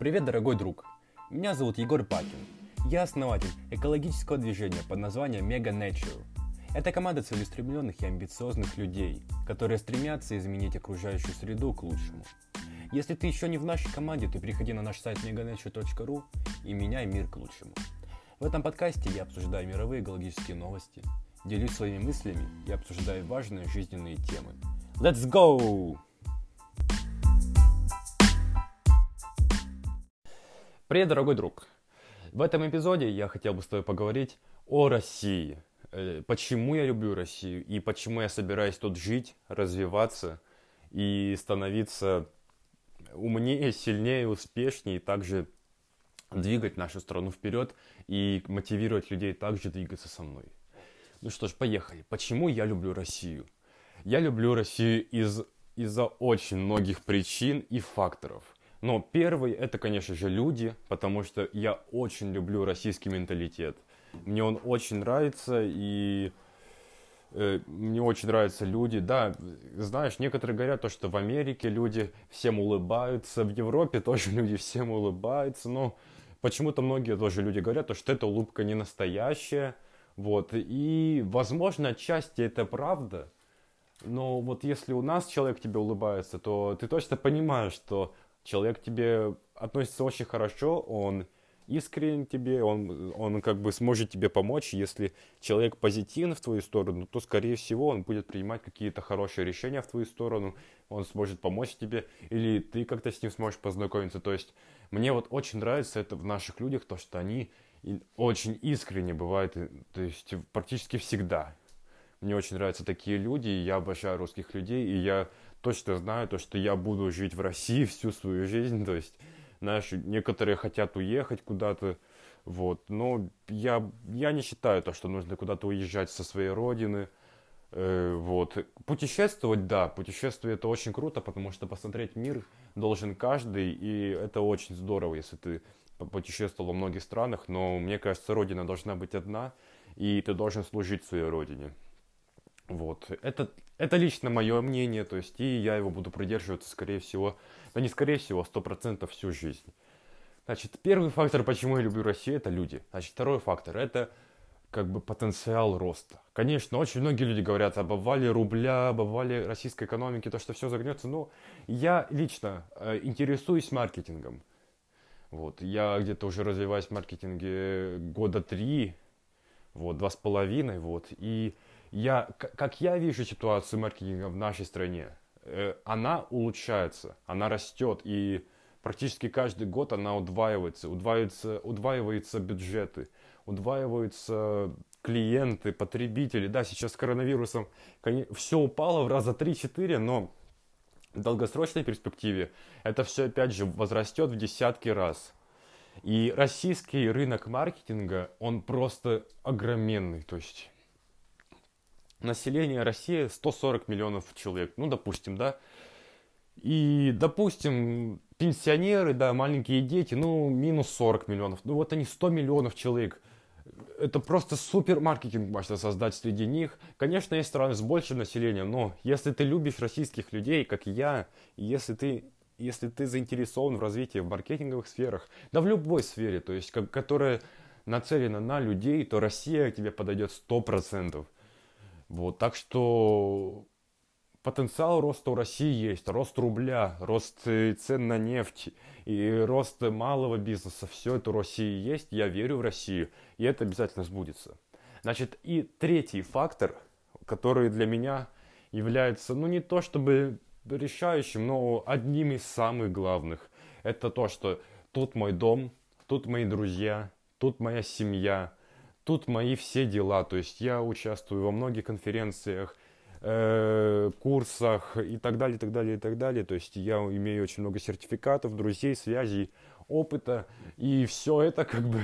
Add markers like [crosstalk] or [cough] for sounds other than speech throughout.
Привет, дорогой друг! Меня зовут Егор Пакин. Я основатель экологического движения под названием Mega Nature. Это команда целеустремленных и амбициозных людей, которые стремятся изменить окружающую среду к лучшему. Если ты еще не в нашей команде, то приходи на наш сайт meganature.ru и меняй мир к лучшему. В этом подкасте я обсуждаю мировые экологические новости, делюсь своими мыслями и обсуждаю важные жизненные темы. Let's go! Привет, дорогой друг! В этом эпизоде я хотел бы с тобой поговорить о России. Э, почему я люблю Россию и почему я собираюсь тут жить, развиваться и становиться умнее, сильнее, успешнее, и также двигать нашу страну вперед и мотивировать людей также двигаться со мной. Ну что ж, поехали. Почему я люблю Россию? Я люблю Россию из, из-за очень многих причин и факторов – но первый это, конечно же, люди, потому что я очень люблю российский менталитет. Мне он очень нравится, и э, мне очень нравятся люди. Да, знаешь, некоторые говорят то, что в Америке люди всем улыбаются, в Европе [laughs] тоже люди всем улыбаются, но почему-то многие тоже люди говорят, то, что эта улыбка не настоящая. Вот, и, возможно, отчасти это правда, но вот если у нас человек тебе улыбается, то ты точно понимаешь, что человек к тебе относится очень хорошо, он искренен тебе, он, он как бы сможет тебе помочь. Если человек позитивен в твою сторону, то, скорее всего, он будет принимать какие-то хорошие решения в твою сторону, он сможет помочь тебе, или ты как-то с ним сможешь познакомиться. То есть мне вот очень нравится это в наших людях, то, что они очень искренне бывают, то есть практически всегда. Мне очень нравятся такие люди, и я обожаю русских людей, и я точно знаю, то, что я буду жить в России всю свою жизнь, то есть, знаешь, некоторые хотят уехать куда-то, вот, но я, я не считаю то, что нужно куда-то уезжать со своей родины, э, вот. Путешествовать, да, путешествие это очень круто, потому что посмотреть мир должен каждый, и это очень здорово, если ты путешествовал во многих странах, но мне кажется, родина должна быть одна, и ты должен служить своей родине. Вот. Это, это лично мое мнение, то есть, и я его буду придерживаться, скорее всего, да не скорее всего, сто процентов всю жизнь. Значит, первый фактор, почему я люблю Россию, это люди. Значит, второй фактор, это как бы потенциал роста. Конечно, очень многие люди говорят об обвале рубля, об обвале российской экономики, то, что все загнется, но я лично э, интересуюсь маркетингом. Вот, я где-то уже развиваюсь в маркетинге года три, вот, два с половиной, вот, и я, как я вижу ситуацию маркетинга в нашей стране, э, она улучшается, она растет, и практически каждый год она удваивается, удваивается, удваиваются бюджеты, удваиваются клиенты, потребители. Да, сейчас с коронавирусом все упало в раза 3-4, но в долгосрочной перспективе это все опять же возрастет в десятки раз. И российский рынок маркетинга, он просто огроменный. То есть население России 140 миллионов человек, ну, допустим, да. И, допустим, пенсионеры, да, маленькие дети, ну, минус 40 миллионов. Ну, вот они 100 миллионов человек. Это просто супер маркетинг можно создать среди них. Конечно, есть страны с большим населением, но если ты любишь российских людей, как я, если ты если ты заинтересован в развитии в маркетинговых сферах, да в любой сфере, то есть, как, которая нацелена на людей, то Россия тебе подойдет 100%. Вот, так что потенциал роста у России есть, рост рубля, рост э, цен на нефть и рост малого бизнеса, все это у России есть, я верю в Россию, и это обязательно сбудется. Значит, и третий фактор, который для меня является, ну не то чтобы решающим, но одним из самых главных, это то, что тут мой дом, тут мои друзья, тут моя семья, тут мои все дела. То есть я участвую во многих конференциях, э, курсах и так далее, и так далее, и так далее. То есть я имею очень много сертификатов, друзей, связей, опыта. И все это как бы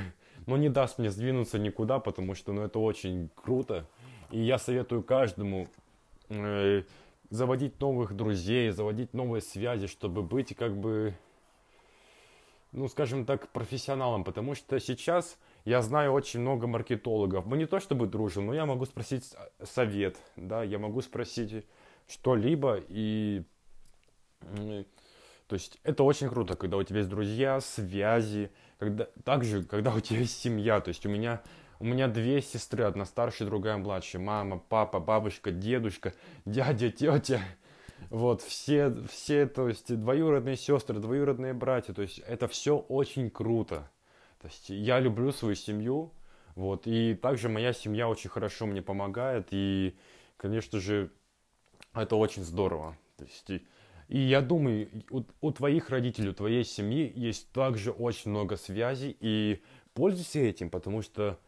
ну, не даст мне сдвинуться никуда, потому что ну, это очень круто. И я советую каждому э, заводить новых друзей, заводить новые связи, чтобы быть как бы, ну, скажем так, профессионалом. Потому что сейчас я знаю очень много маркетологов. Мы не то чтобы дружим, но я могу спросить совет, да, я могу спросить что-либо и То есть это очень круто, когда у тебя есть друзья, связи, когда, также, когда у тебя есть семья. То есть у меня, у меня две сестры, одна старшая, другая младшая. Мама, папа, бабушка, дедушка, дядя, тетя. Вот, все, все, то есть двоюродные сестры, двоюродные братья. То есть это все очень круто. То есть я люблю свою семью. Вот, и также моя семья очень хорошо мне помогает. И, конечно же, это очень здорово. То есть и я думаю, у, у твоих родителей, у твоей семьи есть также очень много связей, и пользуйся этим, потому что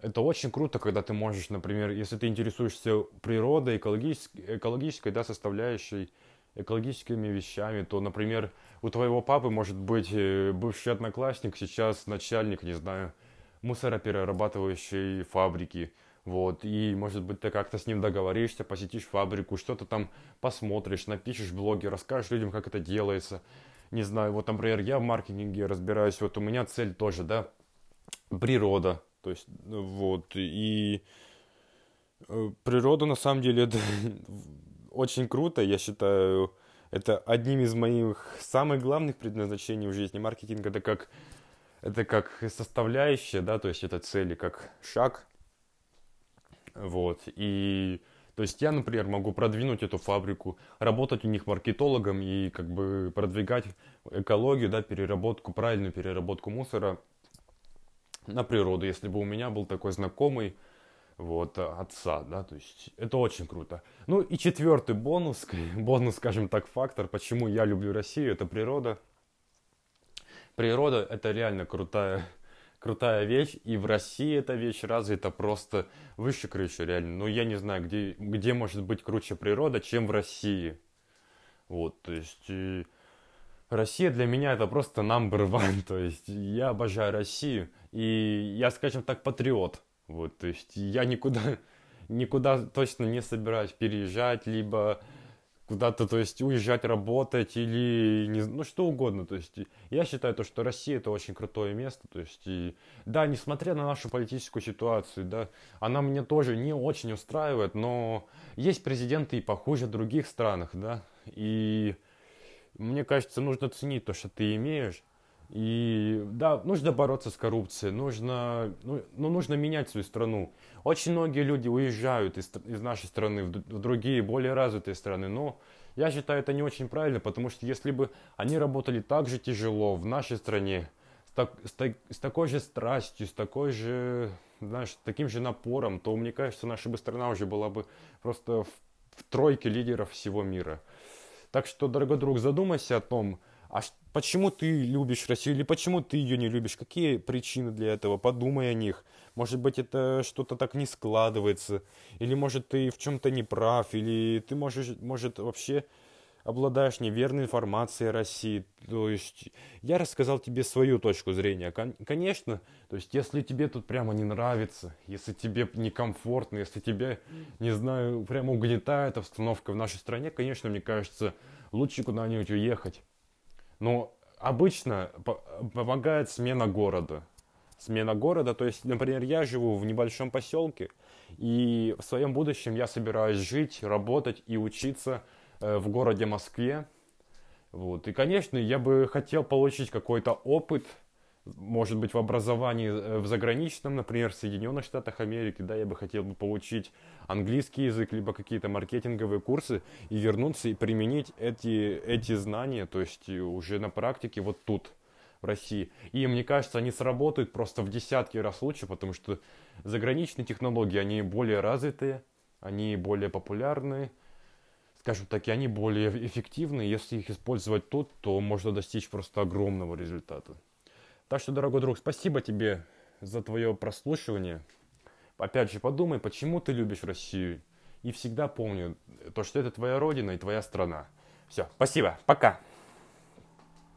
это очень круто, когда ты можешь, например, если ты интересуешься природой, экологической, экологической да, составляющей, экологическими вещами, то, например, у твоего папы может быть э, бывший одноклассник, сейчас начальник, не знаю, мусороперерабатывающей фабрики, вот, и, может быть, ты как-то с ним договоришься, посетишь фабрику, что-то там посмотришь, напишешь в блоге, расскажешь людям, как это делается. Не знаю, вот, например, я в маркетинге разбираюсь, вот у меня цель тоже, да, природа. То есть, вот, и э, природа, на самом деле, это [laughs] очень круто, я считаю, это одним из моих самых главных предназначений в жизни. Маркетинг это как, это как составляющая, да, то есть это цели, как шаг вот. И то есть я, например, могу продвинуть эту фабрику, работать у них маркетологом и как бы продвигать экологию, да, переработку, правильную переработку мусора на природу, если бы у меня был такой знакомый, вот, отца, да, то есть это очень круто. Ну и четвертый бонус, [laughs] бонус, скажем так, фактор, почему я люблю Россию, это природа. Природа это реально крутая [laughs] крутая вещь, и в России эта вещь развита просто выше крыши, реально. Ну, я не знаю, где, где может быть круче природа, чем в России. Вот, то есть... И... Россия для меня это просто number [laughs] one, то есть я обожаю Россию, и я, скажем так, патриот, вот, то есть я никуда, [laughs] никуда точно не собираюсь переезжать, либо куда-то, то есть уезжать работать или не, ну что угодно, то есть я считаю то, что Россия это очень крутое место, то есть и, да, несмотря на нашу политическую ситуацию, да, она меня тоже не очень устраивает, но есть президенты и похуже в других странах, да, и мне кажется, нужно ценить то, что ты имеешь, и да, нужно бороться с коррупцией, нужно, ну, ну, нужно менять свою страну. Очень многие люди уезжают из, из нашей страны в, в другие, более развитые страны, но я считаю это не очень правильно, потому что если бы они работали так же тяжело в нашей стране, с, так, с, так, с такой же страстью, с такой же, знаешь, таким же напором, то мне кажется, наша бы страна уже была бы просто в, в тройке лидеров всего мира. Так что, дорогой друг, задумайся о том, а почему ты любишь Россию или почему ты ее не любишь? Какие причины для этого? Подумай о них. Может быть, это что-то так не складывается. Или, может, ты в чем-то не прав. Или ты, можешь, может, вообще обладаешь неверной информацией о России. То есть я рассказал тебе свою точку зрения. Конечно, то есть если тебе тут прямо не нравится, если тебе некомфортно, если тебе, не знаю, прямо угнетает обстановка в нашей стране, конечно, мне кажется, лучше куда-нибудь уехать. Но обычно помогает смена города. Смена города, то есть, например, я живу в небольшом поселке, и в своем будущем я собираюсь жить, работать и учиться э, в городе Москве. Вот. И, конечно, я бы хотел получить какой-то опыт, может быть, в образовании э, в заграничном, например, в Соединенных Штатах Америки, да, я бы хотел бы получить английский язык, либо какие-то маркетинговые курсы и вернуться и применить эти, эти знания, то есть уже на практике вот тут, в России. И мне кажется, они сработают просто в десятки раз лучше, потому что заграничные технологии, они более развитые, они более популярные, скажем так, и они более эффективны. Если их использовать тут, то можно достичь просто огромного результата. Так что, дорогой друг, спасибо тебе за твое прослушивание. Опять же, подумай, почему ты любишь Россию. И всегда помни, то, что это твоя родина и твоя страна. Все, спасибо, пока.